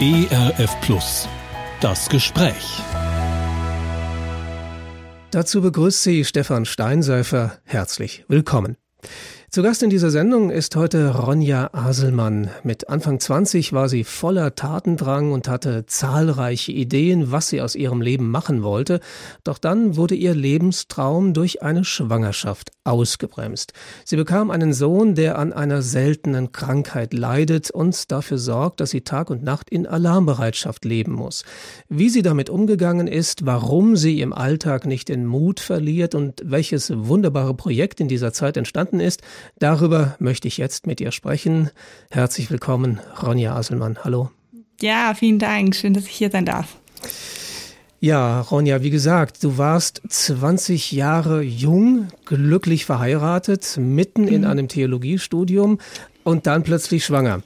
ERF Plus. Das Gespräch. Dazu begrüßt Sie Stefan Steinsäufer. Herzlich willkommen. Zu Gast in dieser Sendung ist heute Ronja Aselmann. Mit Anfang 20 war sie voller Tatendrang und hatte zahlreiche Ideen, was sie aus ihrem Leben machen wollte. Doch dann wurde ihr Lebenstraum durch eine Schwangerschaft ausgebremst. Sie bekam einen Sohn, der an einer seltenen Krankheit leidet und dafür sorgt, dass sie Tag und Nacht in Alarmbereitschaft leben muss. Wie sie damit umgegangen ist, warum sie im Alltag nicht den Mut verliert und welches wunderbare Projekt in dieser Zeit entstanden ist, Darüber möchte ich jetzt mit ihr sprechen. Herzlich willkommen, Ronja Aselmann. Hallo. Ja, vielen Dank. Schön, dass ich hier sein darf. Ja, Ronja, wie gesagt, du warst 20 Jahre jung, glücklich verheiratet, mitten in mhm. einem Theologiestudium, und dann plötzlich schwanger.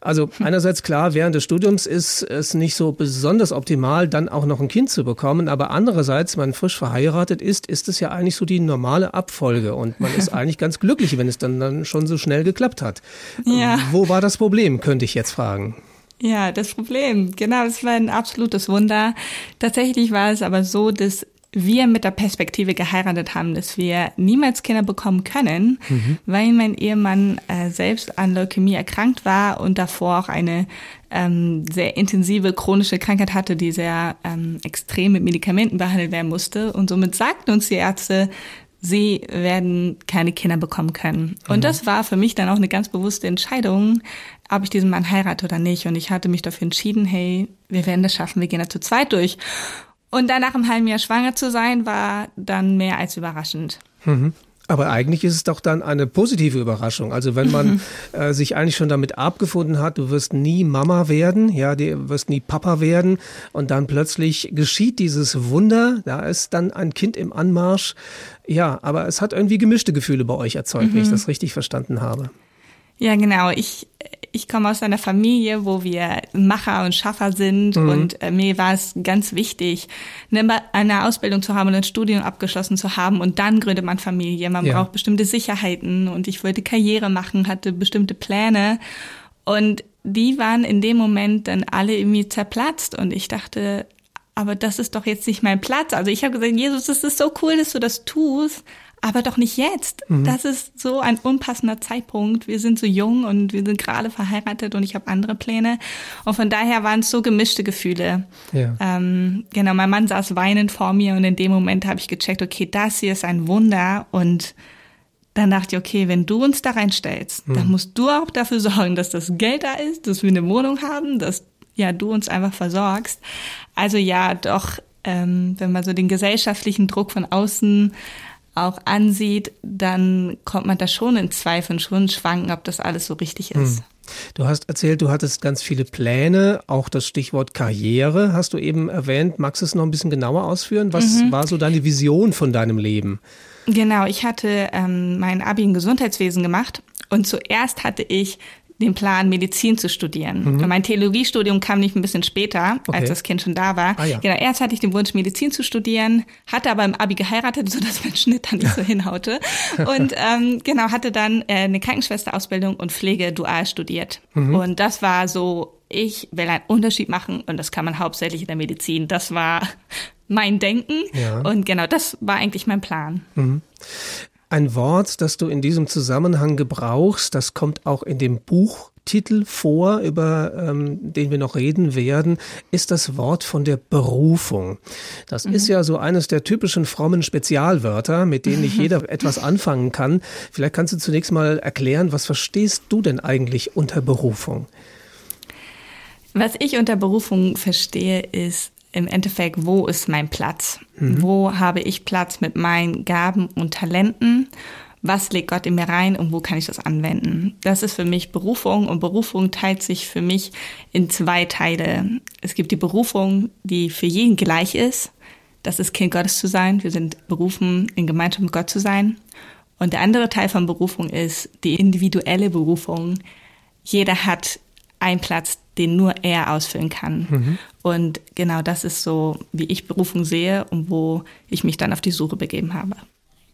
Also einerseits klar, während des Studiums ist es nicht so besonders optimal, dann auch noch ein Kind zu bekommen, aber andererseits, wenn man frisch verheiratet ist, ist es ja eigentlich so die normale Abfolge und man ist eigentlich ganz glücklich, wenn es dann, dann schon so schnell geklappt hat. Ja. Wo war das Problem, könnte ich jetzt fragen. Ja, das Problem, genau, das war ein absolutes Wunder. Tatsächlich war es aber so, dass wir mit der Perspektive geheiratet haben, dass wir niemals Kinder bekommen können, mhm. weil mein Ehemann äh, selbst an Leukämie erkrankt war und davor auch eine ähm, sehr intensive chronische Krankheit hatte, die sehr ähm, extrem mit Medikamenten behandelt werden musste. Und somit sagten uns die Ärzte, sie werden keine Kinder bekommen können. Und mhm. das war für mich dann auch eine ganz bewusste Entscheidung, ob ich diesen Mann heirate oder nicht. Und ich hatte mich dafür entschieden, hey, wir werden das schaffen, wir gehen da zu zweit durch. Und dann nach einem halben Jahr schwanger zu sein, war dann mehr als überraschend. Mhm. Aber eigentlich ist es doch dann eine positive Überraschung. Also wenn man mhm. äh, sich eigentlich schon damit abgefunden hat, du wirst nie Mama werden, ja, du wirst nie Papa werden und dann plötzlich geschieht dieses Wunder, da ist dann ein Kind im Anmarsch. Ja, aber es hat irgendwie gemischte Gefühle bei euch erzeugt, mhm. wenn ich das richtig verstanden habe. Ja, genau. Ich, ich komme aus einer Familie, wo wir Macher und Schaffer sind mhm. und äh, mir war es ganz wichtig, eine, eine, Ausbildung zu haben und ein Studium abgeschlossen zu haben und dann gründet man Familie. Man ja. braucht bestimmte Sicherheiten und ich wollte Karriere machen, hatte bestimmte Pläne und die waren in dem Moment dann alle irgendwie zerplatzt und ich dachte, aber das ist doch jetzt nicht mein Platz. Also ich habe gesagt, Jesus, es ist so cool, dass du das tust, aber doch nicht jetzt. Mhm. Das ist so ein unpassender Zeitpunkt. Wir sind so jung und wir sind gerade verheiratet und ich habe andere Pläne. Und von daher waren es so gemischte Gefühle. Ja. Ähm, genau, mein Mann saß weinend vor mir und in dem Moment habe ich gecheckt, okay, das hier ist ein Wunder und dann dachte ich, okay, wenn du uns da reinstellst, mhm. dann musst du auch dafür sorgen, dass das Geld da ist, dass wir eine Wohnung haben, dass ja du uns einfach versorgst. Also ja, doch, ähm, wenn man so den gesellschaftlichen Druck von außen auch ansieht, dann kommt man da schon in Zweifel, schon schwanken, ob das alles so richtig ist. Hm. Du hast erzählt, du hattest ganz viele Pläne, auch das Stichwort Karriere hast du eben erwähnt. Magst du es noch ein bisschen genauer ausführen? Was mhm. war so deine Vision von deinem Leben? Genau, ich hatte ähm, mein Abi in Gesundheitswesen gemacht und zuerst hatte ich den Plan, Medizin zu studieren. Mhm. Mein Theologiestudium kam nicht ein bisschen später, okay. als das Kind schon da war. Ah, ja. Genau, erst hatte ich den Wunsch, Medizin zu studieren, hatte aber im Abi geheiratet, sodass mein Schnitt dann nicht so hinhaute. Und ähm, genau, hatte dann äh, eine Krankenschwesterausbildung und Pflege dual studiert. Mhm. Und das war so, ich will einen Unterschied machen und das kann man hauptsächlich in der Medizin. Das war mein Denken. Ja. Und genau, das war eigentlich mein Plan. Mhm. Ein Wort, das du in diesem Zusammenhang gebrauchst, das kommt auch in dem Buchtitel vor, über ähm, den wir noch reden werden, ist das Wort von der Berufung. Das mhm. ist ja so eines der typischen frommen Spezialwörter, mit denen nicht jeder etwas anfangen kann. Vielleicht kannst du zunächst mal erklären, was verstehst du denn eigentlich unter Berufung? Was ich unter Berufung verstehe, ist im Endeffekt, wo ist mein Platz? Mhm. Wo habe ich Platz mit meinen Gaben und Talenten? Was legt Gott in mir rein und wo kann ich das anwenden? Das ist für mich Berufung und Berufung teilt sich für mich in zwei Teile. Es gibt die Berufung, die für jeden gleich ist. Das ist Kind Gottes zu sein. Wir sind berufen, in Gemeinschaft mit Gott zu sein. Und der andere Teil von Berufung ist die individuelle Berufung. Jeder hat einen Platz, den nur er ausfüllen kann. Mhm. Und genau das ist so, wie ich Berufung sehe und wo ich mich dann auf die Suche begeben habe.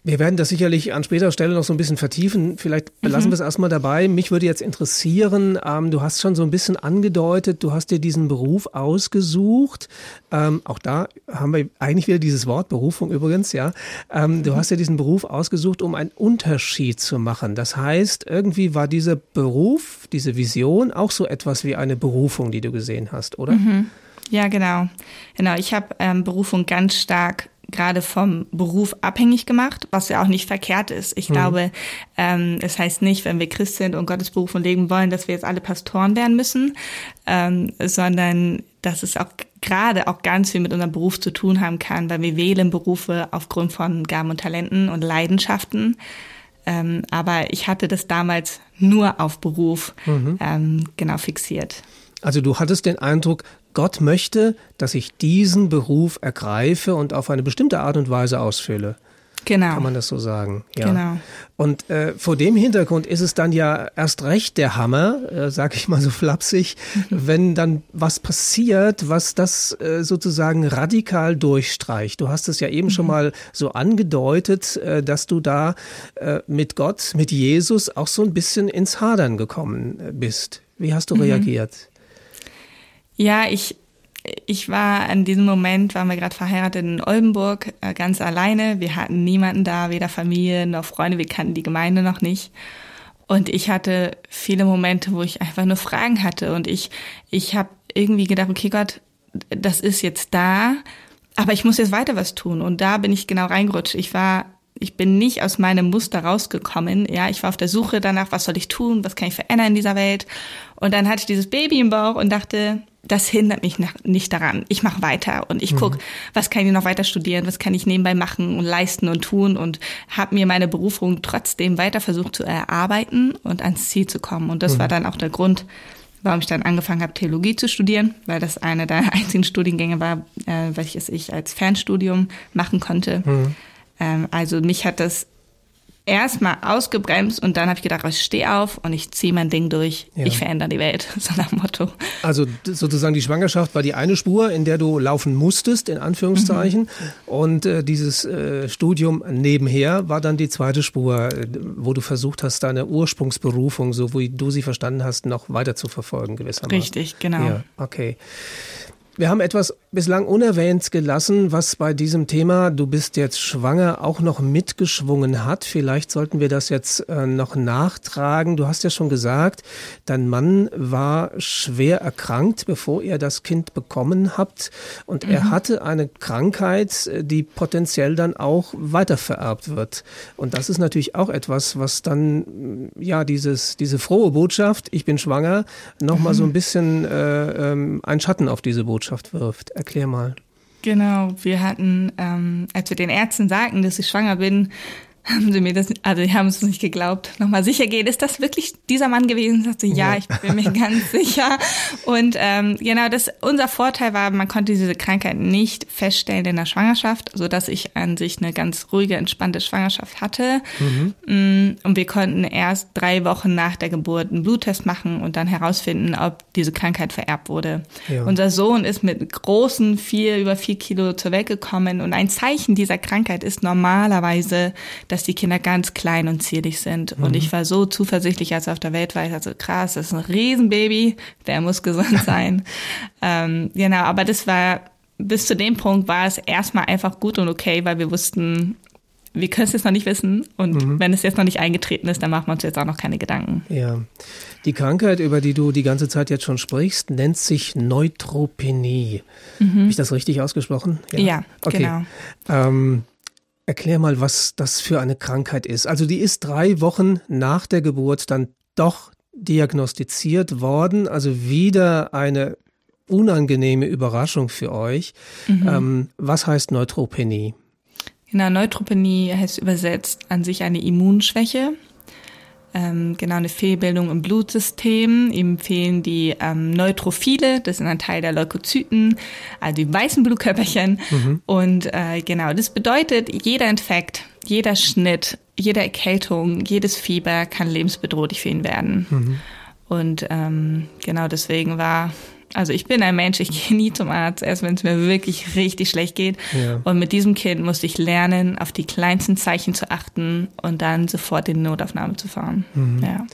Wir werden das sicherlich an späterer Stelle noch so ein bisschen vertiefen. Vielleicht belassen mhm. wir es erstmal dabei. Mich würde jetzt interessieren, ähm, du hast schon so ein bisschen angedeutet, du hast dir diesen Beruf ausgesucht. Ähm, auch da haben wir eigentlich wieder dieses Wort Berufung übrigens, ja. Ähm, du mhm. hast dir diesen Beruf ausgesucht, um einen Unterschied zu machen. Das heißt, irgendwie war dieser Beruf, diese Vision auch so etwas wie eine Berufung, die du gesehen hast, oder? Mhm. Ja, genau. Genau. Ich habe ähm, Berufung ganz stark gerade vom Beruf abhängig gemacht, was ja auch nicht verkehrt ist. Ich mhm. glaube, ähm, es heißt nicht, wenn wir Christ sind und Gottes Beruf und leben wollen, dass wir jetzt alle Pastoren werden müssen, ähm, sondern dass es auch gerade auch ganz viel mit unserem Beruf zu tun haben kann, weil wir wählen Berufe aufgrund von Gaben und Talenten und Leidenschaften. Ähm, aber ich hatte das damals nur auf Beruf mhm. ähm, genau fixiert. Also du hattest den Eindruck, Gott möchte, dass ich diesen Beruf ergreife und auf eine bestimmte Art und Weise ausfülle. Genau. Kann man das so sagen? Ja. Genau. Und äh, vor dem Hintergrund ist es dann ja erst recht der Hammer, äh, sag ich mal so flapsig, mhm. wenn dann was passiert, was das äh, sozusagen radikal durchstreicht. Du hast es ja eben mhm. schon mal so angedeutet, äh, dass du da äh, mit Gott, mit Jesus auch so ein bisschen ins Hadern gekommen äh, bist. Wie hast du mhm. reagiert? Ja, ich, ich war an diesem Moment, waren wir gerade verheiratet in Oldenburg, äh, ganz alleine. Wir hatten niemanden da, weder Familie noch Freunde, wir kannten die Gemeinde noch nicht. Und ich hatte viele Momente, wo ich einfach nur Fragen hatte. Und ich, ich habe irgendwie gedacht, okay Gott, das ist jetzt da, aber ich muss jetzt weiter was tun. Und da bin ich genau reingerutscht. Ich war, ich bin nicht aus meinem Muster rausgekommen. Ja, ich war auf der Suche danach, was soll ich tun, was kann ich verändern in dieser Welt. Und dann hatte ich dieses Baby im Bauch und dachte, das hindert mich nicht daran. Ich mache weiter und ich mhm. guck, was kann ich noch weiter studieren, was kann ich nebenbei machen und leisten und tun und habe mir meine Berufung trotzdem weiter versucht zu erarbeiten und ans Ziel zu kommen. Und das mhm. war dann auch der Grund, warum ich dann angefangen habe, Theologie zu studieren, weil das eine der einzigen Studiengänge war, äh, welches ich als Fernstudium machen konnte. Mhm. Ähm, also mich hat das erstmal ausgebremst und dann habe ich gedacht, ich stehe auf und ich ziehe mein Ding durch. Ja. Ich verändere die Welt, so nach Motto. Also sozusagen die Schwangerschaft war die eine Spur, in der du laufen musstest, in Anführungszeichen. Mhm. Und äh, dieses äh, Studium nebenher war dann die zweite Spur, äh, wo du versucht hast, deine Ursprungsberufung, so wie du sie verstanden hast, noch weiter zu verfolgen gewissermaßen. Richtig, genau. Ja, okay. Wir haben etwas bislang unerwähnt gelassen, was bei diesem Thema Du bist jetzt schwanger auch noch mitgeschwungen hat. Vielleicht sollten wir das jetzt äh, noch nachtragen. Du hast ja schon gesagt, dein Mann war schwer erkrankt, bevor ihr das Kind bekommen habt. Und mhm. er hatte eine Krankheit, äh, die potenziell dann auch weitervererbt wird. Und das ist natürlich auch etwas, was dann, ja, dieses, diese frohe Botschaft, ich bin schwanger, nochmal mhm. so ein bisschen äh, ähm, einen Schatten auf diese Botschaft Botschaft wirft. Erklär mal. Genau, wir hatten, ähm, als wir den Ärzten sagten, dass ich schwanger bin, haben sie mir das, also die haben es nicht geglaubt, nochmal sicher gehen, ist das wirklich dieser Mann gewesen? Ich sagte, ja, ich bin mir ganz sicher. Und ähm, genau, das unser Vorteil war, man konnte diese Krankheit nicht feststellen in der Schwangerschaft, so dass ich an sich eine ganz ruhige, entspannte Schwangerschaft hatte. Mhm. Mm, und wir konnten erst drei Wochen nach der Geburt einen Bluttest machen und dann herausfinden, ob diese Krankheit vererbt wurde. Ja. Unser Sohn ist mit großen vier über vier Kilo zur Welt gekommen und ein Zeichen dieser Krankheit ist normalerweise, dass die Kinder ganz klein und zierlich sind. Mhm. Und ich war so zuversichtlich, als er auf der Welt war. Ich dachte, krass, das ist ein Riesenbaby, der muss gesund sein. ähm, genau, aber das war, bis zu dem Punkt war es erstmal einfach gut und okay, weil wir wussten, wir können es jetzt noch nicht wissen. Und mhm. wenn es jetzt noch nicht eingetreten ist, dann machen wir uns jetzt auch noch keine Gedanken. Ja. Die Krankheit, über die du die ganze Zeit jetzt schon sprichst, nennt sich Neutropenie. Mhm. Habe ich das richtig ausgesprochen? Ja, ja okay. genau. Ähm, Erklär mal, was das für eine Krankheit ist. Also die ist drei Wochen nach der Geburt dann doch diagnostiziert worden. Also wieder eine unangenehme Überraschung für euch. Mhm. Ähm, was heißt Neutropenie? Genau, Neutropenie heißt übersetzt an sich eine Immunschwäche ähm, genau eine Fehlbildung im Blutsystem. Ihm fehlen die ähm, Neutrophile, das sind ein Teil der Leukozyten, also die weißen Blutkörperchen. Mhm. Und äh, genau, das bedeutet, jeder Infekt, jeder Schnitt, jede Erkältung, jedes Fieber kann lebensbedrohlich für ihn werden. Mhm. Und ähm, genau deswegen war Also ich bin ein Mensch, ich gehe nie zum Arzt, erst wenn es mir wirklich richtig schlecht geht. Ja. Und mit diesem Kind musste ich lernen, auf die kleinsten Zeichen zu achten und dann sofort in die Notaufnahme zu fahren. Ja.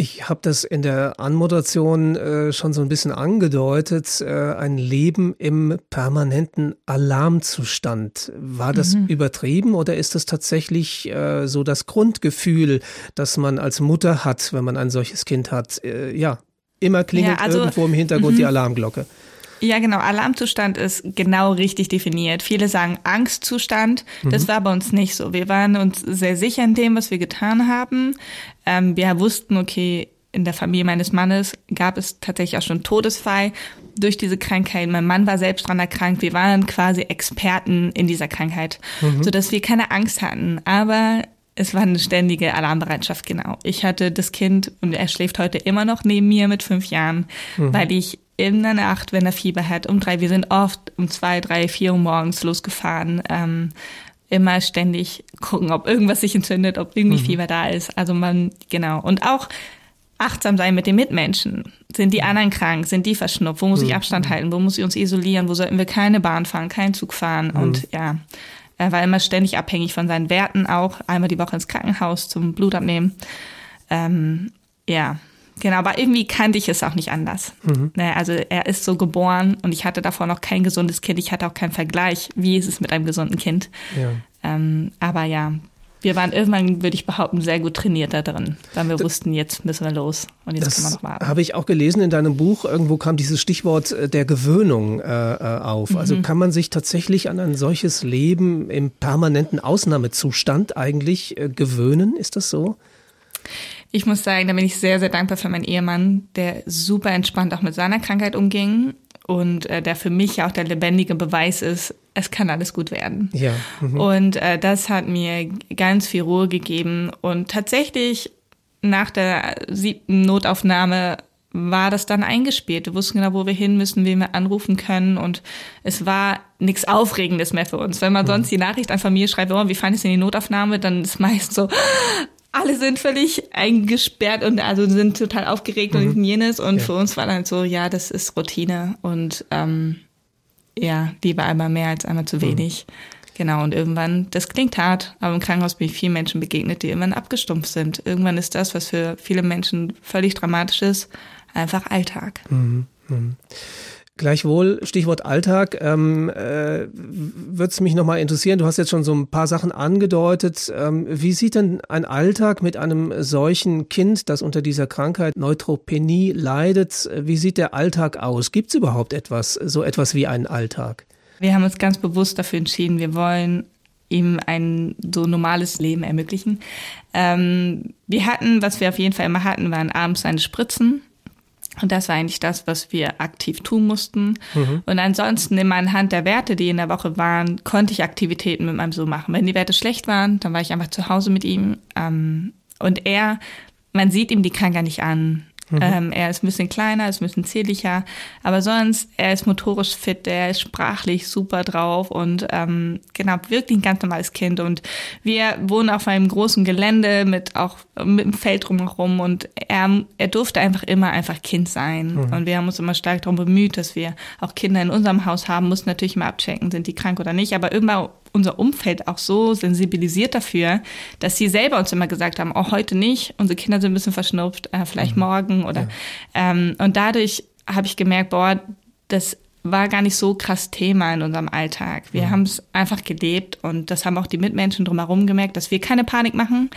Ich habe das in der Anmoderation äh, schon so ein bisschen angedeutet, äh, ein Leben im permanenten Alarmzustand. War das übertrieben oder ist das tatsächlich äh, so das Grundgefühl, das man als Mutter hat, wenn man ein solches Kind hat? Äh, ja, immer klingelt Ja, also- irgendwo im Hintergrund die Alarmglocke. Ja, genau. Alarmzustand ist genau richtig definiert. Viele sagen Angstzustand. Das war bei uns nicht so. Wir waren uns sehr sicher in dem, was wir getan haben. Ähm, wir wussten, okay, in der Familie meines Mannes gab es tatsächlich auch schon Todesfall durch diese Krankheit. Mein Mann war selbst dran erkrankt. Wir waren quasi Experten in dieser Krankheit, sodass wir keine Angst hatten. Aber es war eine ständige Alarmbereitschaft, genau. Ich hatte das Kind und er schläft heute immer noch neben mir mit fünf Jahren, weil ich in der Nacht, wenn er Fieber hat, um drei, wir sind oft um zwei, drei, vier Uhr morgens losgefahren, ähm, immer ständig gucken, ob irgendwas sich entzündet, ob irgendwie Fieber da ist. Also man, genau. Und auch achtsam sein mit den Mitmenschen. Sind die anderen krank? Sind die verschnupft? Wo muss ich Abstand halten? Wo muss ich uns isolieren? Wo sollten wir keine Bahn fahren, keinen Zug fahren? Und ja, er war immer ständig abhängig von seinen Werten auch. Einmal die Woche ins Krankenhaus zum Blut abnehmen. Ähm, ja, genau. Aber irgendwie kannte ich es auch nicht anders. Ne, Also er ist so geboren und ich hatte davor noch kein gesundes Kind. Ich hatte auch keinen Vergleich. Wie ist es mit einem gesunden Kind? Ja. Ähm, aber ja, wir waren irgendwann, würde ich behaupten, sehr gut trainiert da drin, weil wir wussten, jetzt müssen wir los und jetzt können wir Das noch warten. habe ich auch gelesen in deinem Buch. Irgendwo kam dieses Stichwort äh, der Gewöhnung äh, äh, auf. Also Mhm. kann man sich tatsächlich an ein solches Leben im permanenten Ausnahmezustand eigentlich äh, gewöhnen? Ist das so? Ich muss sagen, da bin ich sehr, sehr dankbar für meinen Ehemann, der super entspannt auch mit seiner Krankheit umging und äh, der für mich auch der lebendige Beweis ist, es kann alles gut werden. Ja. Mhm. Und äh, das hat mir ganz viel Ruhe gegeben. Und tatsächlich nach der siebten Notaufnahme war das dann eingespielt. Wir wussten genau, wo wir hin müssen, wen wir anrufen können. Und es war nichts Aufregendes mehr für uns. Wenn man sonst die Nachricht an Familie schreibt, oh, wie fahren es in die Notaufnahme, dann ist meist so, alle sind völlig eingesperrt und also sind total aufgeregt und jenes. Und Ja. für uns war dann so, ja, das ist Routine. Und ähm, ja, lieber einmal mehr als einmal zu wenig. Genau, und irgendwann, das klingt hart, aber im Krankenhaus bin ich vielen Menschen begegnet, die irgendwann abgestumpft sind. Irgendwann ist das, was für viele Menschen völlig dramatisch ist, einfach Alltag. Gleichwohl, Stichwort Alltag, ähm, äh, würde es mich nochmal interessieren. Du hast jetzt schon so ein paar Sachen angedeutet. Ähm, wie sieht denn ein Alltag mit einem solchen Kind, das unter dieser Krankheit Neutropenie leidet? Wie sieht der Alltag aus? Gibt es überhaupt etwas, so etwas wie einen Alltag? Wir haben uns ganz bewusst dafür entschieden, wir wollen ihm ein so normales Leben ermöglichen. Ähm, wir hatten, was wir auf jeden Fall immer hatten, waren abends seine Spritzen. Und das war eigentlich das, was wir aktiv tun mussten. Und ansonsten immer anhand der Werte, die in der Woche waren, konnte ich Aktivitäten mit meinem Sohn machen. Wenn die Werte schlecht waren, dann war ich einfach zu Hause mit ihm. Ähm, und er, man sieht ihm die Krankheit nicht an. Ähm, er ist ein bisschen kleiner, ist ein bisschen zierlicher, aber sonst, er ist motorisch fit, er ist sprachlich super drauf und ähm, genau, wirklich ein ganz normales Kind. Und wir wohnen auf einem großen Gelände mit auch mit einem Feld drumherum und er, er durfte einfach immer einfach Kind sein. Und wir haben uns immer stark darum bemüht, dass wir auch Kinder in unserem Haus haben, mussten natürlich mal abchecken, sind die krank oder nicht, aber immer unser Umfeld auch so sensibilisiert dafür, dass sie selber uns immer gesagt haben, oh, heute nicht, unsere Kinder sind ein bisschen verschnupft, äh, vielleicht morgen oder ähm, und dadurch habe ich gemerkt, boah, das war gar nicht so krass Thema in unserem Alltag. Wir haben es einfach gelebt und das haben auch die Mitmenschen drumherum gemerkt, dass wir keine Panik machen.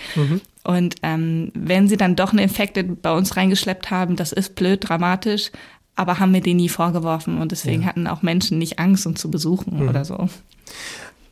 Und ähm, wenn sie dann doch eine Infekte bei uns reingeschleppt haben, das ist blöd, dramatisch, aber haben wir denen nie vorgeworfen und deswegen hatten auch Menschen nicht Angst, uns zu besuchen oder so.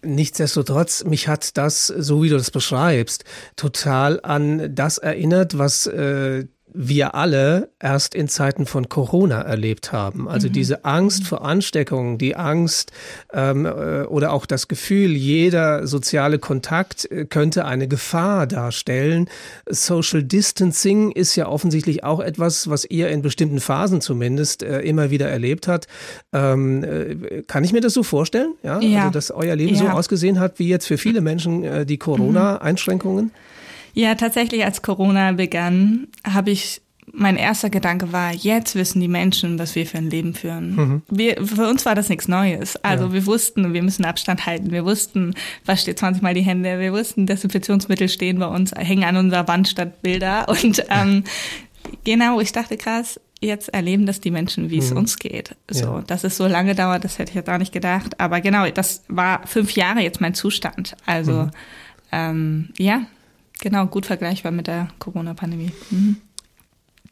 Nichtsdestotrotz, mich hat das, so wie du das beschreibst, total an das erinnert, was äh, wir alle erst in Zeiten von Corona erlebt haben. Also diese Angst vor Ansteckung, die Angst ähm, äh, oder auch das Gefühl, jeder soziale Kontakt äh, könnte eine Gefahr darstellen. Social Distancing ist ja offensichtlich auch etwas, was ihr in bestimmten Phasen zumindest äh, immer wieder erlebt habt. Ähm, äh, kann ich mir das so vorstellen? Ja, Ja. also dass euer Leben so Ja. ausgesehen hat, wie jetzt für viele Menschen äh, die Corona-Einschränkungen? Ja, tatsächlich, als Corona begann, habe ich mein erster Gedanke war, jetzt wissen die Menschen, was wir für ein Leben führen. Mhm. Wir, für uns war das nichts Neues. Also ja. wir wussten, wir müssen Abstand halten. Wir wussten, was steht 20 Mal die Hände. Wir wussten, Desinfektionsmittel stehen bei uns, hängen an unserer Wand statt Bilder. Und ähm, genau, ich dachte krass, jetzt erleben das die Menschen, wie es mhm. uns geht. So, ja. dass es so lange dauert, das hätte ich jetzt auch nicht gedacht. Aber genau, das war fünf Jahre jetzt mein Zustand. Also mhm. ähm, ja, genau, gut vergleichbar mit der Corona-Pandemie. Mhm.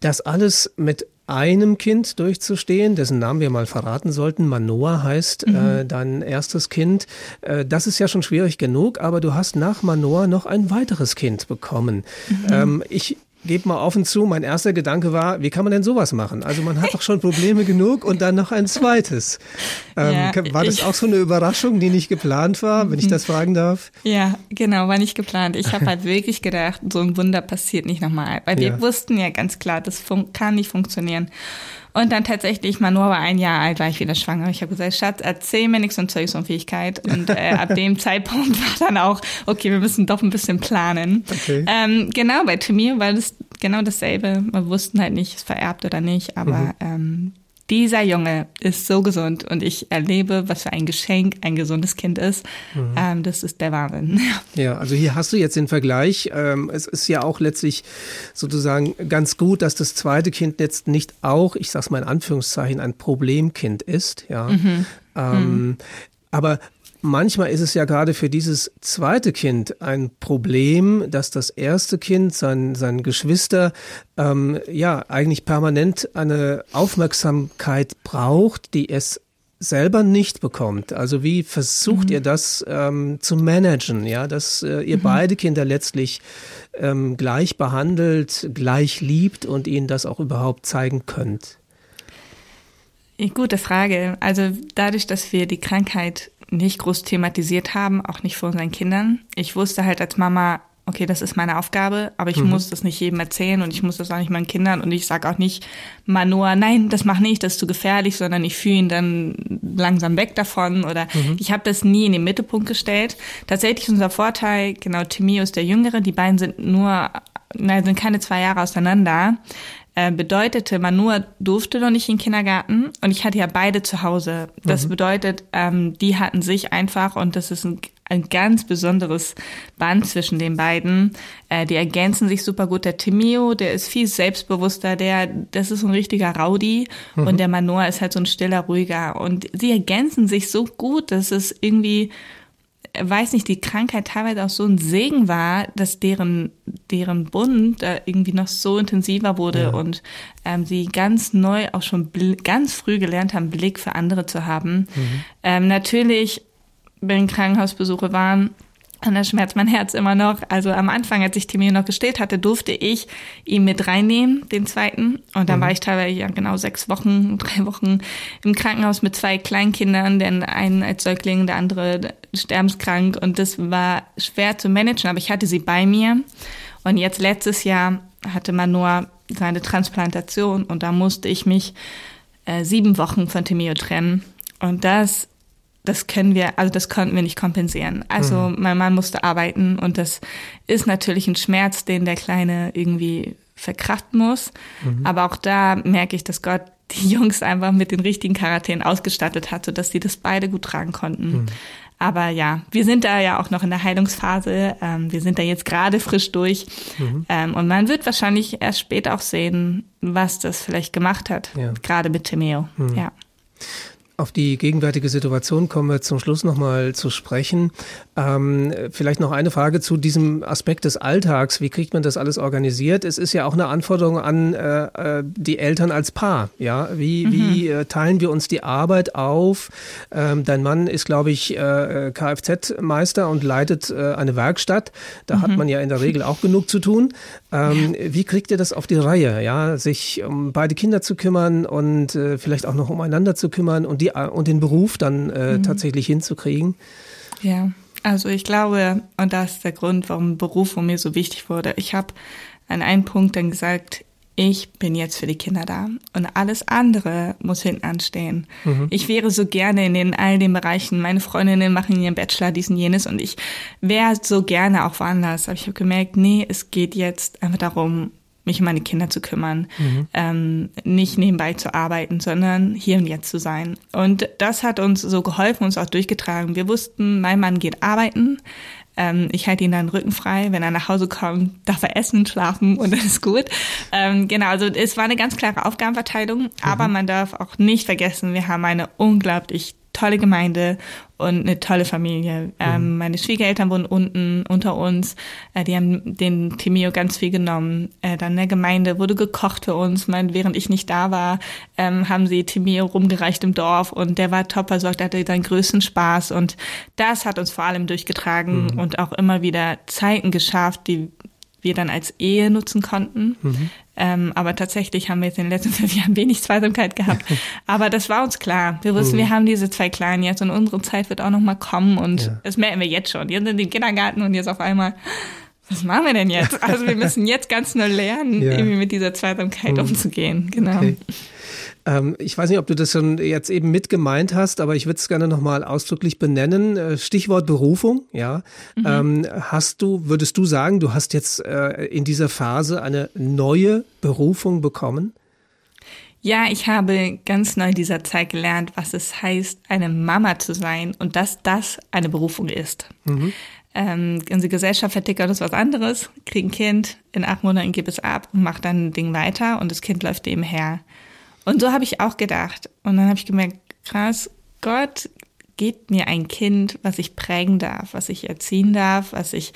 Das alles mit einem Kind durchzustehen, dessen Namen wir mal verraten sollten. Manoa heißt mhm. äh, dein erstes Kind. Äh, das ist ja schon schwierig genug, aber du hast nach Manoa noch ein weiteres Kind bekommen. Mhm. Ähm, ich gebe mal offen zu, mein erster Gedanke war, wie kann man denn sowas machen? Also man hat doch schon Probleme genug und dann noch ein zweites. Ähm, ja, war das auch so eine Überraschung, die nicht geplant war, wenn ich das fragen darf? Ja, genau, war nicht geplant. Ich habe halt wirklich gedacht, so ein Wunder passiert nicht nochmal. Weil wir ja. wussten ja ganz klar, das kann nicht funktionieren. Und dann tatsächlich mal nur aber ein Jahr alt war ich wieder schwanger. Ich habe gesagt, Schatz, erzähl mir nichts von Zeugungsunfähigkeit. Und äh, ab dem Zeitpunkt war dann auch, okay, wir müssen doch ein bisschen planen. Okay. Ähm, genau, bei Timir war das genau dasselbe. Wir wussten halt nicht, ist vererbt oder nicht, aber mhm. ähm, dieser Junge ist so gesund und ich erlebe, was für ein Geschenk ein gesundes Kind ist. Mhm. Ähm, das ist der Wahnsinn. Ja, also hier hast du jetzt den Vergleich. Ähm, es ist ja auch letztlich sozusagen ganz gut, dass das zweite Kind jetzt nicht auch, ich sag's mal in Anführungszeichen, ein Problemkind ist. Ja. Mhm. Ähm, mhm. Aber Manchmal ist es ja gerade für dieses zweite Kind ein Problem, dass das erste Kind, sein, sein Geschwister, ähm, ja, eigentlich permanent eine Aufmerksamkeit braucht, die es selber nicht bekommt. Also wie versucht mhm. ihr das ähm, zu managen, ja, dass äh, ihr mhm. beide Kinder letztlich ähm, gleich behandelt, gleich liebt und ihnen das auch überhaupt zeigen könnt? Gute Frage. Also dadurch, dass wir die Krankheit nicht groß thematisiert haben, auch nicht vor unseren Kindern. Ich wusste halt als Mama, okay, das ist meine Aufgabe, aber ich mhm. muss das nicht jedem erzählen und ich muss das auch nicht meinen Kindern und ich sage auch nicht Manoa, nein, das mach nicht, das ist zu gefährlich, sondern ich führe ihn dann langsam weg davon oder mhm. ich habe das nie in den Mittelpunkt gestellt. Tatsächlich unser Vorteil, genau, Timio ist der Jüngere, die beiden sind nur, nein, sind keine zwei Jahre auseinander. Äh, bedeutete, man nur durfte noch nicht in den Kindergarten und ich hatte ja beide zu Hause. Das mhm. bedeutet, ähm, die hatten sich einfach und das ist ein, ein ganz besonderes Band zwischen den beiden. Äh, die ergänzen sich super gut. Der Timio, der ist viel selbstbewusster, der, das ist ein richtiger Rowdy mhm. und der Manoa ist halt so ein stiller, ruhiger und sie ergänzen sich so gut, dass es irgendwie weiß nicht, die Krankheit teilweise auch so ein Segen war, dass deren, deren Bund da irgendwie noch so intensiver wurde ja. und ähm, sie ganz neu auch schon ganz früh gelernt haben, Blick für andere zu haben. Mhm. Ähm, natürlich, wenn Krankenhausbesuche waren, und da schmerzt mein Herz immer noch. Also am Anfang, als ich Timmy noch gestillt hatte, durfte ich ihn mit reinnehmen, den zweiten. Und dann mhm. war ich teilweise ja genau sechs Wochen, drei Wochen im Krankenhaus mit zwei Kleinkindern, denn einen als Säugling, der andere sterbenskrank. Und das war schwer zu managen, aber ich hatte sie bei mir. Und jetzt letztes Jahr hatte man nur seine Transplantation und da musste ich mich äh, sieben Wochen von Timio trennen. Und das das können wir, also das konnten wir nicht kompensieren. Also mhm. mein Mann musste arbeiten und das ist natürlich ein Schmerz, den der Kleine irgendwie verkraften muss. Mhm. Aber auch da merke ich, dass Gott die Jungs einfach mit den richtigen Charakteren ausgestattet hat, sodass sie das beide gut tragen konnten. Mhm. Aber ja, wir sind da ja auch noch in der Heilungsphase. Ähm, wir sind da jetzt gerade frisch durch. Mhm. Ähm, und man wird wahrscheinlich erst später auch sehen, was das vielleicht gemacht hat. Ja. Gerade mit Timeo. Mhm. Ja. Auf die gegenwärtige Situation kommen wir zum Schluss nochmal zu sprechen. Ähm, vielleicht noch eine Frage zu diesem Aspekt des Alltags. Wie kriegt man das alles organisiert? Es ist ja auch eine Anforderung an äh, äh die Eltern als Paar. Ja, wie, mhm. wie äh, teilen wir uns die Arbeit auf? Ähm, dein Mann ist, glaube ich, äh, Kfz-Meister und leitet äh, eine Werkstatt. Da mhm. hat man ja in der Regel auch genug zu tun. Ähm. Wie kriegt ihr das auf die Reihe? Ja, sich um beide Kinder zu kümmern und äh, vielleicht auch noch umeinander zu kümmern und die und den Beruf dann äh, mhm. tatsächlich hinzukriegen? Ja, also ich glaube, und das ist der Grund, warum Beruf von mir so wichtig wurde. Ich habe an einem Punkt dann gesagt, ich bin jetzt für die Kinder da und alles andere muss hinten anstehen. Mhm. Ich wäre so gerne in den, all den Bereichen. Meine Freundinnen machen ihren Bachelor, diesen jenes und ich wäre so gerne auch woanders. Aber ich habe gemerkt, nee, es geht jetzt einfach darum, mich um meine Kinder zu kümmern, mhm. ähm, nicht nebenbei zu arbeiten, sondern hier und jetzt zu sein. Und das hat uns so geholfen, uns auch durchgetragen. Wir wussten, mein Mann geht arbeiten, ähm, ich halte ihn dann Rücken frei. Wenn er nach Hause kommt, darf er essen, schlafen und dann ist gut. Ähm, genau, also es war eine ganz klare Aufgabenverteilung, mhm. aber man darf auch nicht vergessen, wir haben eine unglaublich tolle Gemeinde und eine tolle Familie. Ähm, mhm. meine Schwiegereltern wohnen unten unter uns. Äh, die haben den Timio ganz viel genommen. Äh, dann in der Gemeinde wurde gekocht für uns. Mein, während ich nicht da war, ähm, haben sie Timio rumgereicht im Dorf und der war top versorgt, der hatte seinen größten Spaß und das hat uns vor allem durchgetragen mhm. und auch immer wieder Zeiten geschafft, die wir dann als Ehe nutzen konnten. Mhm. Ähm, aber tatsächlich haben wir jetzt in den letzten fünf Jahren wenig Zweisamkeit gehabt. Aber das war uns klar. Wir wussten, mhm. wir haben diese zwei Kleinen jetzt und unsere Zeit wird auch noch mal kommen und ja. das merken wir jetzt schon. Jetzt sind im Kindergarten und jetzt auf einmal was machen wir denn jetzt? Also wir müssen jetzt ganz neu lernen, ja. irgendwie mit dieser Zweisamkeit mhm. umzugehen. Genau. Okay. Ähm, ich weiß nicht, ob du das schon jetzt eben mit gemeint hast, aber ich würde es gerne nochmal ausdrücklich benennen. Äh, Stichwort Berufung, ja. Mhm. Ähm, hast du, würdest du sagen, du hast jetzt äh, in dieser Phase eine neue Berufung bekommen? Ja, ich habe ganz neu in dieser Zeit gelernt, was es heißt, eine Mama zu sein und dass das eine Berufung ist. Mhm. Ähm, unsere Gesellschaft vertickert uns was anderes, kriegt ein Kind, in acht Monaten gibt es ab und macht dann ein Ding weiter und das Kind läuft eben her. Und so habe ich auch gedacht. Und dann habe ich gemerkt, krass, Gott gibt mir ein Kind, was ich prägen darf, was ich erziehen darf, was ich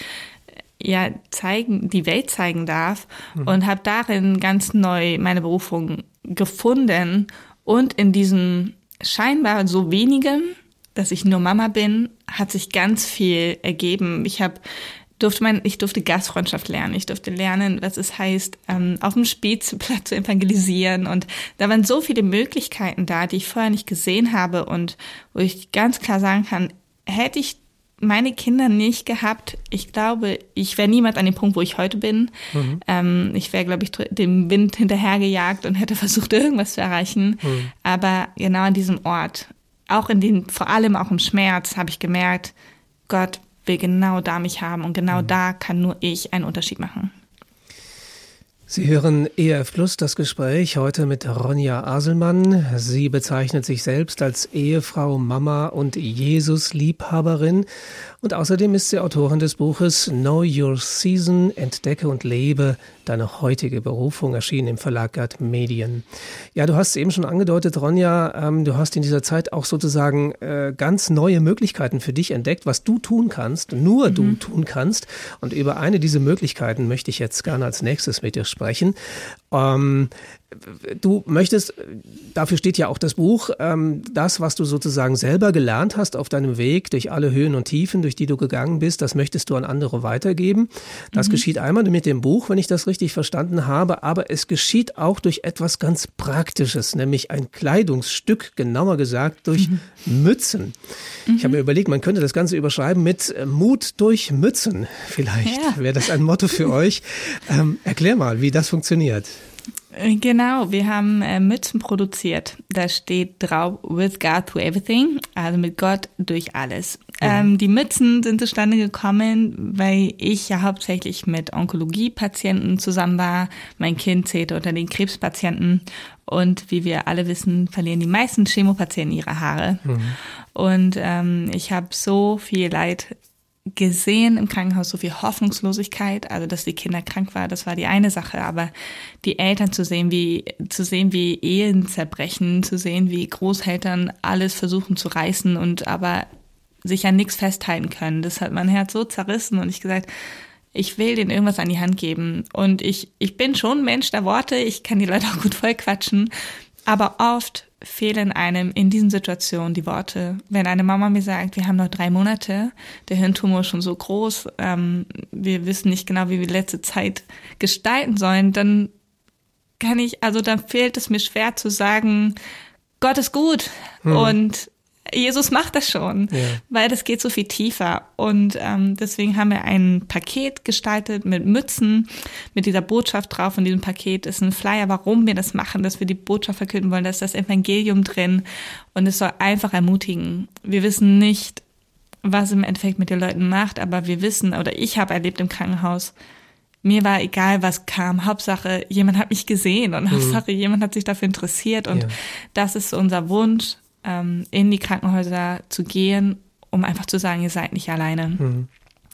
äh, ja zeigen, die Welt zeigen darf mhm. und habe darin ganz neu meine Berufung gefunden und in diesem scheinbar so wenigen, dass ich nur Mama bin, hat sich ganz viel ergeben. Ich habe durfte man, ich durfte Gastfreundschaft lernen. Ich durfte lernen, was es heißt, ähm, auf dem Spielplatz zu evangelisieren. Und da waren so viele Möglichkeiten da, die ich vorher nicht gesehen habe und wo ich ganz klar sagen kann, hätte ich meine Kinder nicht gehabt, ich glaube, ich wäre niemand an dem Punkt, wo ich heute bin. Mhm. Ähm, ich wäre, glaube ich, dem Wind hinterhergejagt und hätte versucht, irgendwas zu erreichen. Mhm. Aber genau an diesem Ort, auch in den, vor allem auch im Schmerz, habe ich gemerkt, Gott will genau da mich haben und genau mhm. da kann nur ich einen Unterschied machen. Sie hören EF Plus das Gespräch heute mit Ronja Aselmann. Sie bezeichnet sich selbst als Ehefrau, Mama und Jesus-Liebhaberin und außerdem ist sie Autorin des Buches Know Your Season, Entdecke und Lebe, deine heutige Berufung, erschienen im Verlag Gerd Medien. Ja, du hast es eben schon angedeutet, Ronja, ähm, du hast in dieser Zeit auch sozusagen äh, ganz neue Möglichkeiten für dich entdeckt, was du tun kannst, nur mhm. du tun kannst. Und über eine dieser Möglichkeiten möchte ich jetzt gerne als nächstes mit dir sprechen. Ähm, du möchtest, dafür steht ja auch das Buch, ähm, das, was du sozusagen selber gelernt hast auf deinem Weg durch alle Höhen und Tiefen, durch die du gegangen bist, das möchtest du an andere weitergeben. Das mhm. geschieht einmal mit dem Buch, wenn ich das richtig verstanden habe, aber es geschieht auch durch etwas ganz Praktisches, nämlich ein Kleidungsstück, genauer gesagt durch mhm. Mützen. Mhm. Ich habe mir überlegt, man könnte das Ganze überschreiben mit äh, Mut durch Mützen. Vielleicht ja. wäre das ein Motto für euch. Ähm, erklär mal, wie das funktioniert. Genau, wir haben äh, Mützen produziert. Da steht drauf, with God through everything, also mit Gott durch alles. Ja. Ähm, die Mützen sind zustande gekommen, weil ich ja hauptsächlich mit Onkologie-Patienten zusammen war. Mein Kind zählte unter den Krebspatienten. Und wie wir alle wissen, verlieren die meisten Chemopatienten ihre Haare. Mhm. Und ähm, ich habe so viel Leid gesehen im Krankenhaus so viel Hoffnungslosigkeit, also dass die Kinder krank war, das war die eine Sache, aber die Eltern zu sehen, wie zu sehen, wie Ehen zerbrechen, zu sehen, wie Großeltern alles versuchen zu reißen und aber sich an nichts festhalten können, das hat mein Herz so zerrissen und ich gesagt, ich will denen irgendwas an die Hand geben. Und ich ich bin schon Mensch der Worte, ich kann die Leute auch gut vollquatschen, aber oft fehlen einem in diesen Situationen die Worte. Wenn eine Mama mir sagt, wir haben noch drei Monate, der Hirntumor ist schon so groß, ähm, wir wissen nicht genau, wie wir die letzte Zeit gestalten sollen, dann kann ich, also dann fehlt es mir schwer zu sagen, Gott ist gut hm. und Jesus macht das schon, ja. weil das geht so viel tiefer. Und ähm, deswegen haben wir ein Paket gestaltet mit Mützen, mit dieser Botschaft drauf. Und diesem Paket ist ein Flyer, warum wir das machen, dass wir die Botschaft verkünden wollen, da ist das Evangelium drin. Und es soll einfach ermutigen. Wir wissen nicht, was im Endeffekt mit den Leuten macht, aber wir wissen, oder ich habe erlebt im Krankenhaus, mir war egal, was kam. Hauptsache, jemand hat mich gesehen und mhm. Hauptsache, jemand hat sich dafür interessiert. Und ja. das ist unser Wunsch, ähm, in die Krankenhäuser zu gehen, um einfach zu sagen, ihr seid nicht alleine. Mhm.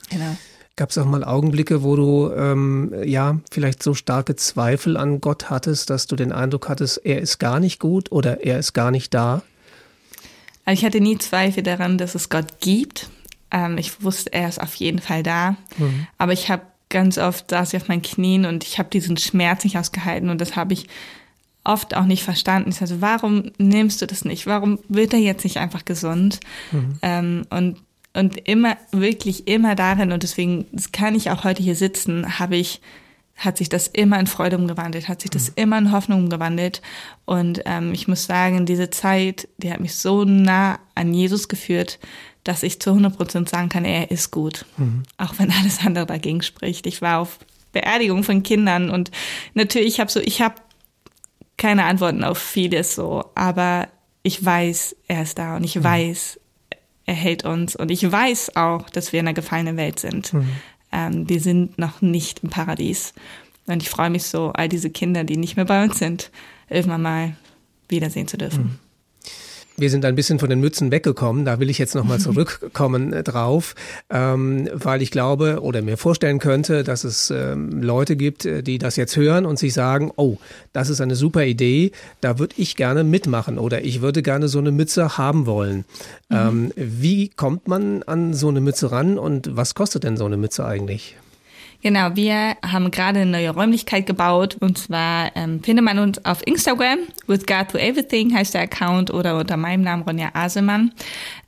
Genau. Gab es auch mal Augenblicke, wo du ähm, ja vielleicht so starke Zweifel an Gott hattest, dass du den Eindruck hattest, er ist gar nicht gut oder er ist gar nicht da? Also ich hatte nie Zweifel daran, dass es Gott gibt. Ähm, ich wusste, er ist auf jeden Fall da. Mhm. Aber ich habe ganz oft saß ich auf meinen Knien und ich habe diesen Schmerz nicht ausgehalten und das habe ich oft auch nicht verstanden. Ich also, warum nimmst du das nicht? Warum wird er jetzt nicht einfach gesund? Mhm. Ähm, und und immer wirklich immer darin und deswegen kann ich auch heute hier sitzen, habe ich hat sich das immer in Freude umgewandelt, hat sich das mhm. immer in Hoffnung umgewandelt. Und ähm, ich muss sagen, diese Zeit, die hat mich so nah an Jesus geführt, dass ich zu 100 Prozent sagen kann, er ist gut. Mhm. Auch wenn alles andere dagegen spricht. Ich war auf Beerdigung von Kindern und natürlich, ich habe so, ich habe keine Antworten auf vieles so, aber ich weiß, er ist da und ich mhm. weiß, er hält uns und ich weiß auch, dass wir in einer gefallenen Welt sind. Mhm. Ähm, wir sind noch nicht im Paradies. Und ich freue mich so, all diese Kinder, die nicht mehr bei uns sind, irgendwann mal wiedersehen zu dürfen. Mhm. Wir sind ein bisschen von den Mützen weggekommen. Da will ich jetzt nochmal zurückkommen äh, drauf, ähm, weil ich glaube oder mir vorstellen könnte, dass es ähm, Leute gibt, äh, die das jetzt hören und sich sagen, oh, das ist eine super Idee, da würde ich gerne mitmachen oder ich würde gerne so eine Mütze haben wollen. Mhm. Ähm, wie kommt man an so eine Mütze ran und was kostet denn so eine Mütze eigentlich? Genau, wir haben gerade eine neue Räumlichkeit gebaut und zwar ähm, findet man uns auf Instagram, with God to Everything heißt der Account oder unter meinem Namen Ronja Asemann.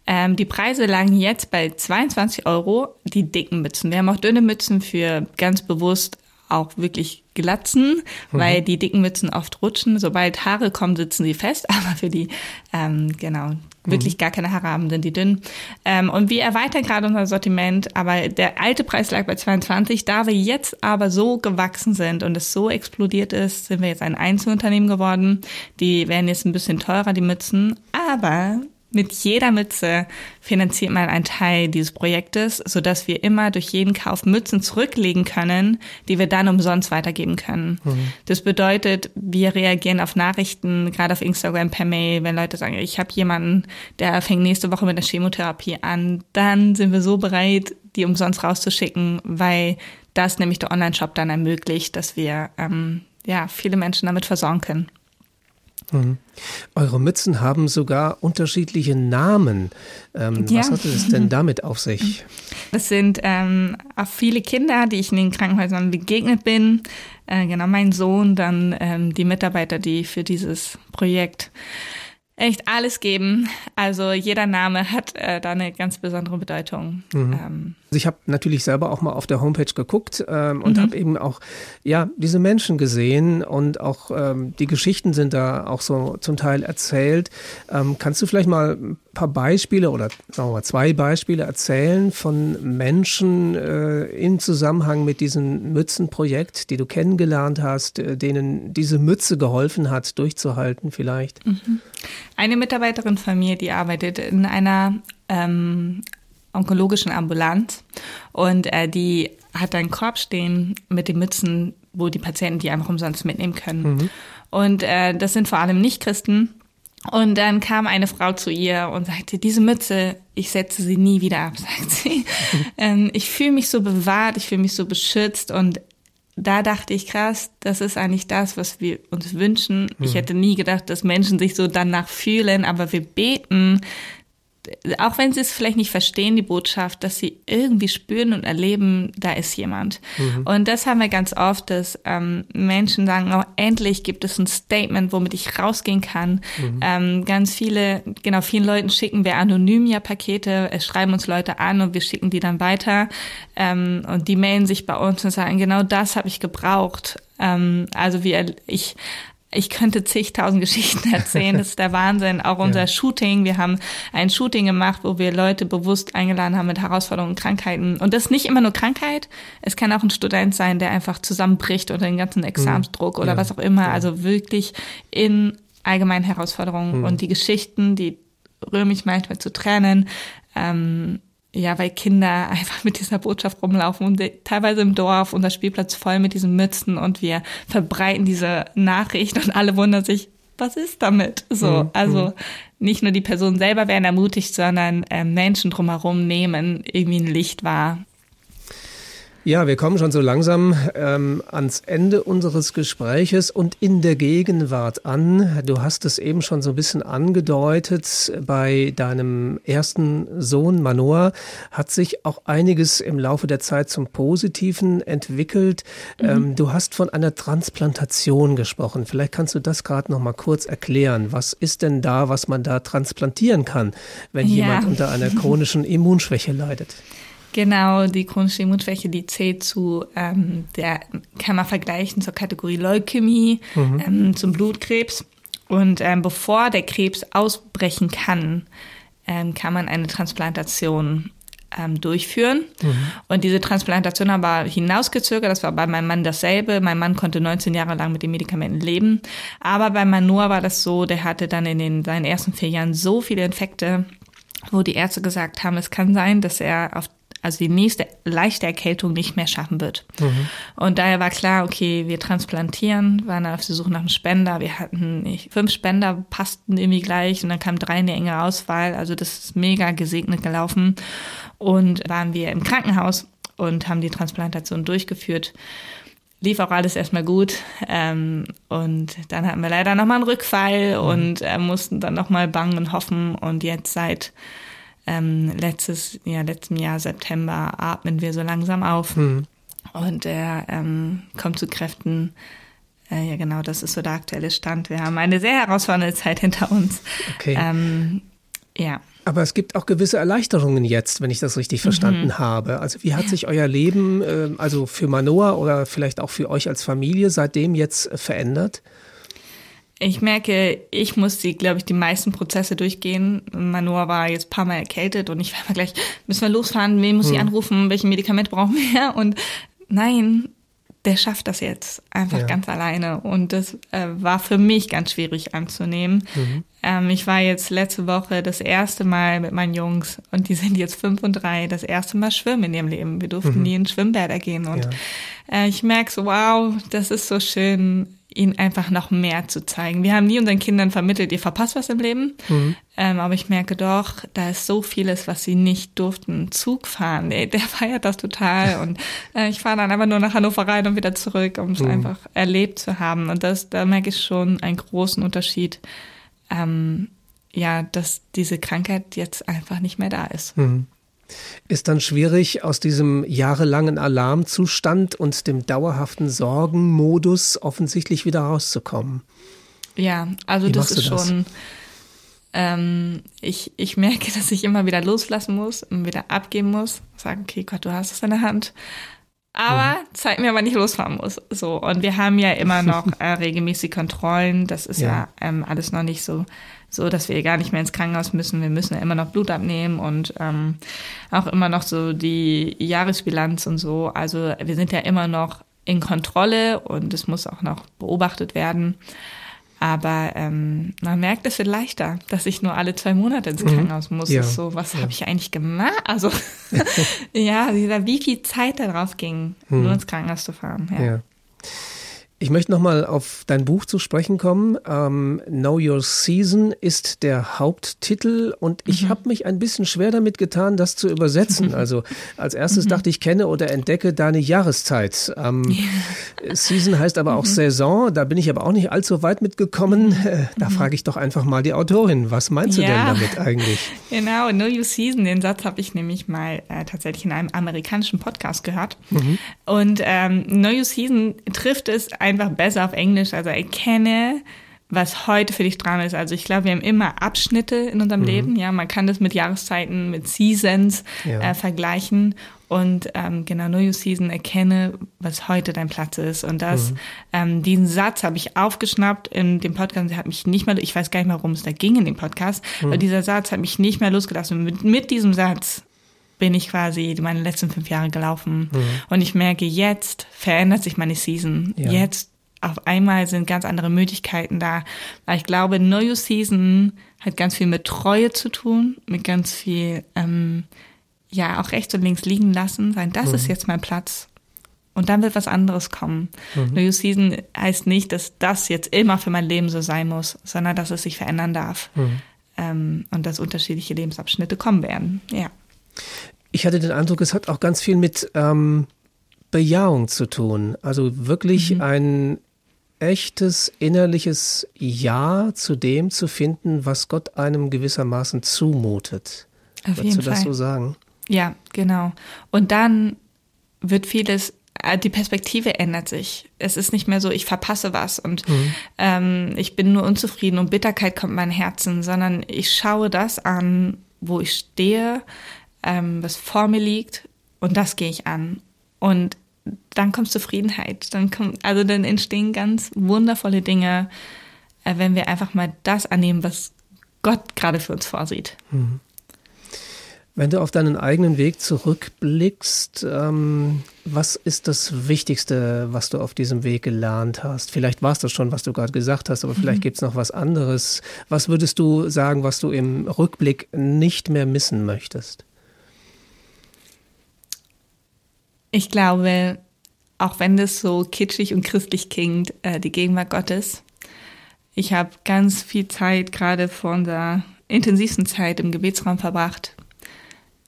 Ähm, die Preise lagen jetzt bei 22 Euro, die dicken Mützen. Wir haben auch dünne Mützen für ganz bewusst auch wirklich glatzen, mhm. weil die dicken Mützen oft rutschen. Sobald Haare kommen, sitzen sie fest, aber für die, ähm, genau, wirklich mhm. gar keine Haare haben, sind die dünn. Ähm, und wir erweitern gerade unser Sortiment, aber der alte Preis lag bei 22. Da wir jetzt aber so gewachsen sind und es so explodiert ist, sind wir jetzt ein Einzelunternehmen geworden. Die werden jetzt ein bisschen teurer, die Mützen, aber mit jeder Mütze finanziert man einen Teil dieses Projektes, so dass wir immer durch jeden Kauf Mützen zurücklegen können, die wir dann umsonst weitergeben können. Mhm. Das bedeutet, wir reagieren auf Nachrichten, gerade auf Instagram per Mail, wenn Leute sagen, ich habe jemanden, der fängt nächste Woche mit der Chemotherapie an, dann sind wir so bereit, die umsonst rauszuschicken, weil das nämlich der Online-Shop dann ermöglicht, dass wir ähm, ja viele Menschen damit versorgen können. Mhm. Eure Mützen haben sogar unterschiedliche Namen. Ähm, ja. Was hat es denn damit auf sich? Das sind ähm, viele Kinder, die ich in den Krankenhäusern begegnet bin. Äh, genau, mein Sohn, dann ähm, die Mitarbeiter, die für dieses Projekt echt alles geben. Also jeder Name hat äh, da eine ganz besondere Bedeutung. Mhm. Ähm. Also ich habe natürlich selber auch mal auf der Homepage geguckt ähm, und mhm. habe eben auch ja diese Menschen gesehen und auch ähm, die Geschichten sind da auch so zum Teil erzählt. Ähm, kannst du vielleicht mal ein paar Beispiele oder sagen wir mal zwei Beispiele erzählen von Menschen äh, im Zusammenhang mit diesem Mützenprojekt, die du kennengelernt hast, äh, denen diese Mütze geholfen hat, durchzuhalten vielleicht? Mhm. Eine Mitarbeiterin von mir, die arbeitet in einer ähm, onkologischen Ambulanz und äh, die hat einen Korb stehen mit den Mützen, wo die Patienten die einfach umsonst mitnehmen können. Mhm. Und äh, das sind vor allem Nicht-Christen. Und dann kam eine Frau zu ihr und sagte, diese Mütze, ich setze sie nie wieder ab, sagt sie. ähm, ich fühle mich so bewahrt, ich fühle mich so beschützt und da dachte ich, krass, das ist eigentlich das, was wir uns wünschen. Ich hätte nie gedacht, dass Menschen sich so danach fühlen, aber wir beten, auch wenn sie es vielleicht nicht verstehen, die Botschaft, dass sie irgendwie spüren und erleben, da ist jemand. Mhm. Und das haben wir ganz oft, dass ähm, Menschen sagen, oh, endlich gibt es ein Statement, womit ich rausgehen kann. Mhm. Ähm, ganz viele, genau, vielen Leuten schicken wir anonym ja Pakete, es schreiben uns Leute an und wir schicken die dann weiter. Ähm, und die melden sich bei uns und sagen, genau das habe ich gebraucht. Ähm, also wir, ich ich könnte zigtausend Geschichten erzählen. Das ist der Wahnsinn. Auch unser ja. Shooting. Wir haben ein Shooting gemacht, wo wir Leute bewusst eingeladen haben mit Herausforderungen, Krankheiten. Und das ist nicht immer nur Krankheit. Es kann auch ein Student sein, der einfach zusammenbricht oder den ganzen Examsdruck mhm. oder ja. was auch immer. Ja. Also wirklich in allgemeinen Herausforderungen. Mhm. Und die Geschichten, die rühren mich manchmal zu Tränen. Ähm, ja, weil Kinder einfach mit dieser Botschaft rumlaufen und teilweise im Dorf unser Spielplatz voll mit diesen Mützen und wir verbreiten diese Nachricht und alle wundern sich, was ist damit? So, mhm. also mhm. nicht nur die Personen selber werden ermutigt, sondern äh, Menschen drumherum nehmen irgendwie ein Licht wahr. Ja, wir kommen schon so langsam ähm, ans Ende unseres Gespräches und in der Gegenwart an. Du hast es eben schon so ein bisschen angedeutet. Bei deinem ersten Sohn Manoa hat sich auch einiges im Laufe der Zeit zum Positiven entwickelt. Mhm. Ähm, du hast von einer Transplantation gesprochen. Vielleicht kannst du das gerade noch mal kurz erklären. Was ist denn da, was man da transplantieren kann, wenn ja. jemand unter einer chronischen Immunschwäche leidet? Genau, die chronische Immunschwäche, die zählt zu, ähm, der kann man vergleichen zur Kategorie Leukämie, mhm. ähm, zum Blutkrebs. Und ähm, bevor der Krebs ausbrechen kann, ähm, kann man eine Transplantation ähm, durchführen. Mhm. Und diese Transplantation aber hinausgezögert, das war bei meinem Mann dasselbe. Mein Mann konnte 19 Jahre lang mit den Medikamenten leben. Aber bei Manor war das so, der hatte dann in den, seinen ersten vier Jahren so viele Infekte, wo die Ärzte gesagt haben, es kann sein, dass er auf also die nächste leichte Erkältung nicht mehr schaffen wird. Mhm. Und daher war klar, okay, wir transplantieren, waren auf der Suche nach einem Spender. Wir hatten nicht, fünf Spender, passten irgendwie gleich und dann kam drei in der enge Auswahl. Also das ist mega gesegnet gelaufen. Und waren wir im Krankenhaus und haben die Transplantation durchgeführt. Lief auch alles erstmal gut. Ähm, und dann hatten wir leider nochmal einen Rückfall mhm. und äh, mussten dann nochmal bangen und hoffen. Und jetzt seit ähm, letztes, ja, letzten Jahr September atmen wir so langsam auf mhm. und er ähm, kommt zu Kräften. Äh, ja, genau, das ist so der aktuelle Stand. Wir haben eine sehr herausfordernde Zeit hinter uns. Okay. Ähm, ja. Aber es gibt auch gewisse Erleichterungen jetzt, wenn ich das richtig verstanden mhm. habe. Also wie hat sich euer Leben, äh, also für Manoa oder vielleicht auch für euch als Familie seitdem jetzt verändert? Ich merke, ich muss die, glaube ich, die meisten Prozesse durchgehen. Manoa war jetzt ein paar Mal erkältet und ich war mal gleich, müssen wir losfahren, wen muss hm. ich anrufen, welche Medikament brauchen wir? Und nein, der schafft das jetzt einfach ja. ganz alleine. Und das äh, war für mich ganz schwierig anzunehmen. Mhm. Ähm, ich war jetzt letzte Woche das erste Mal mit meinen Jungs und die sind jetzt fünf und drei, das erste Mal schwimmen in ihrem Leben. Wir durften mhm. nie in Schwimmbäder gehen. Und ja. äh, ich merke so, wow, das ist so schön ihnen einfach noch mehr zu zeigen. Wir haben nie unseren Kindern vermittelt, ihr verpasst was im Leben. Mhm. Ähm, aber ich merke doch, da ist so vieles, was sie nicht durften. Zug fahren, ey, der feiert das total. Und äh, ich fahre dann einfach nur nach Hannover rein und wieder zurück, um es mhm. einfach erlebt zu haben. Und das, da merke ich schon einen großen Unterschied. Ähm, ja, dass diese Krankheit jetzt einfach nicht mehr da ist. Mhm ist dann schwierig, aus diesem jahrelangen Alarmzustand und dem dauerhaften Sorgenmodus offensichtlich wieder rauszukommen. Ja, also Wie das ist das? schon. Ähm, ich, ich merke, dass ich immer wieder loslassen muss und wieder abgeben muss. Sagen, okay, Gott, du hast es in der Hand. Aber mhm. zeig mir, wann ich losfahren muss. So, und wir haben ja immer noch äh, regelmäßig Kontrollen. Das ist ja, ja ähm, alles noch nicht so so dass wir gar nicht mehr ins Krankenhaus müssen. Wir müssen ja immer noch Blut abnehmen und ähm, auch immer noch so die Jahresbilanz und so. Also wir sind ja immer noch in Kontrolle und es muss auch noch beobachtet werden. Aber ähm, man merkt, es wird leichter, dass ich nur alle zwei Monate ins mhm. Krankenhaus muss. Ja. so, was ja. habe ich eigentlich gemacht? Also ja, wie viel Zeit darauf ging, mhm. nur ins Krankenhaus zu fahren. Ja. ja. Ich möchte nochmal auf dein Buch zu sprechen kommen. Ähm, know Your Season ist der Haupttitel und ich mhm. habe mich ein bisschen schwer damit getan, das zu übersetzen. Also als erstes mhm. dachte ich, kenne oder entdecke deine Jahreszeit. Ähm, ja. Season heißt aber auch mhm. Saison. Da bin ich aber auch nicht allzu weit mitgekommen. Mhm. Äh, da mhm. frage ich doch einfach mal die Autorin. Was meinst du ja. denn damit eigentlich? Genau, Know Your Season. Den Satz habe ich nämlich mal äh, tatsächlich in einem amerikanischen Podcast gehört. Mhm. Und ähm, Know Your Season trifft es ein einfach besser auf Englisch. Also erkenne, was heute für dich dran ist. Also ich glaube, wir haben immer Abschnitte in unserem mhm. Leben. Ja, man kann das mit Jahreszeiten, mit Seasons ja. äh, vergleichen. Und ähm, genau, Know Your Season, erkenne, was heute dein Platz ist. Und das, mhm. ähm, diesen Satz habe ich aufgeschnappt in dem Podcast. Der hat mich nicht mehr, ich weiß gar nicht mehr, worum es da ging in dem Podcast, mhm. aber dieser Satz hat mich nicht mehr losgelassen. Mit, mit diesem Satz bin ich quasi meine letzten fünf Jahre gelaufen. Mhm. Und ich merke, jetzt verändert sich meine Season. Ja. Jetzt auf einmal sind ganz andere Möglichkeiten da. Weil ich glaube, Your Season hat ganz viel mit Treue zu tun, mit ganz viel, ähm, ja auch rechts und links liegen lassen, sagen, das mhm. ist jetzt mein Platz. Und dann wird was anderes kommen. Mhm. New Season heißt nicht, dass das jetzt immer für mein Leben so sein muss, sondern dass es sich verändern darf. Mhm. Ähm, und dass unterschiedliche Lebensabschnitte kommen werden. Ja. Ich hatte den Eindruck, es hat auch ganz viel mit ähm, Bejahung zu tun. Also wirklich mhm. ein echtes innerliches Ja zu dem zu finden, was Gott einem gewissermaßen zumutet. Auf Würdest du das Fall. so sagen? Ja, genau. Und dann wird vieles, äh, die Perspektive ändert sich. Es ist nicht mehr so, ich verpasse was und mhm. ähm, ich bin nur unzufrieden und Bitterkeit kommt in mein Herzen, sondern ich schaue das an, wo ich stehe, ähm, was vor mir liegt und das gehe ich an. Und dann kommt Zufriedenheit, dann kommt, also dann entstehen ganz wundervolle Dinge, äh, wenn wir einfach mal das annehmen, was Gott gerade für uns vorsieht. Mhm. Wenn du auf deinen eigenen Weg zurückblickst, ähm, was ist das Wichtigste, was du auf diesem Weg gelernt hast? Vielleicht war es das schon, was du gerade gesagt hast, aber vielleicht mhm. gibt es noch was anderes. Was würdest du sagen, was du im Rückblick nicht mehr missen möchtest? Ich glaube, auch wenn das so kitschig und christlich klingt, äh, die Gegenwart Gottes. Ich habe ganz viel Zeit gerade vor unserer intensivsten Zeit im Gebetsraum verbracht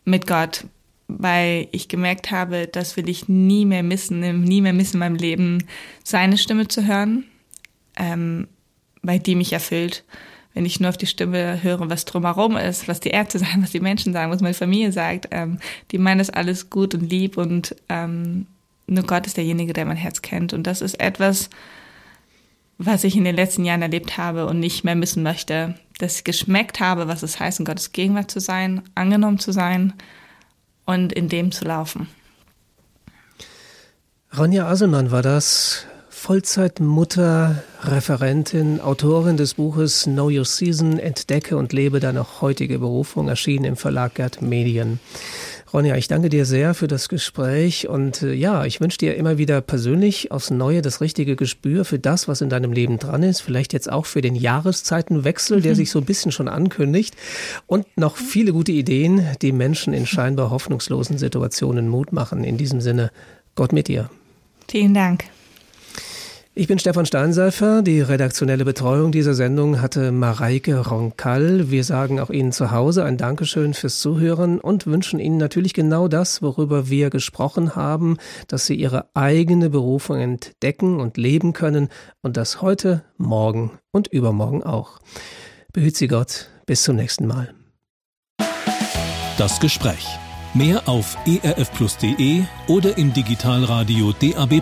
mit Gott, weil ich gemerkt habe, das will ich nie mehr missen, nie mehr missen in meinem Leben, seine Stimme zu hören, ähm, weil die mich erfüllt. Wenn ich nur auf die Stimme höre, was drumherum ist, was die Ärzte sagen, was die Menschen sagen, was meine Familie sagt, ähm, die meinen das alles gut und lieb und ähm, nur Gott ist derjenige, der mein Herz kennt. Und das ist etwas, was ich in den letzten Jahren erlebt habe und nicht mehr missen möchte, dass ich geschmeckt habe, was es heißt, in Gottes Gegenwart zu sein, angenommen zu sein und in dem zu laufen. Ronja Aselmann war das, Vollzeitmutter, Referentin, Autorin des Buches Know Your Season, Entdecke und lebe deine heutige Berufung, erschienen im Verlag Gerd Medien. Ronja, ich danke dir sehr für das Gespräch und äh, ja, ich wünsche dir immer wieder persönlich aufs Neue das richtige Gespür für das, was in deinem Leben dran ist, vielleicht jetzt auch für den Jahreszeitenwechsel, der mhm. sich so ein bisschen schon ankündigt und noch viele gute Ideen, die Menschen in scheinbar hoffnungslosen Situationen Mut machen. In diesem Sinne, Gott mit dir. Vielen Dank. Ich bin Stefan Steinseifer. Die redaktionelle Betreuung dieser Sendung hatte Mareike Ronkall. Wir sagen auch Ihnen zu Hause ein Dankeschön fürs Zuhören und wünschen Ihnen natürlich genau das, worüber wir gesprochen haben, dass Sie Ihre eigene Berufung entdecken und leben können und das heute, morgen und übermorgen auch. Behüt Sie Gott. Bis zum nächsten Mal. Das Gespräch. Mehr auf erfplus.de oder im Digitalradio DAB+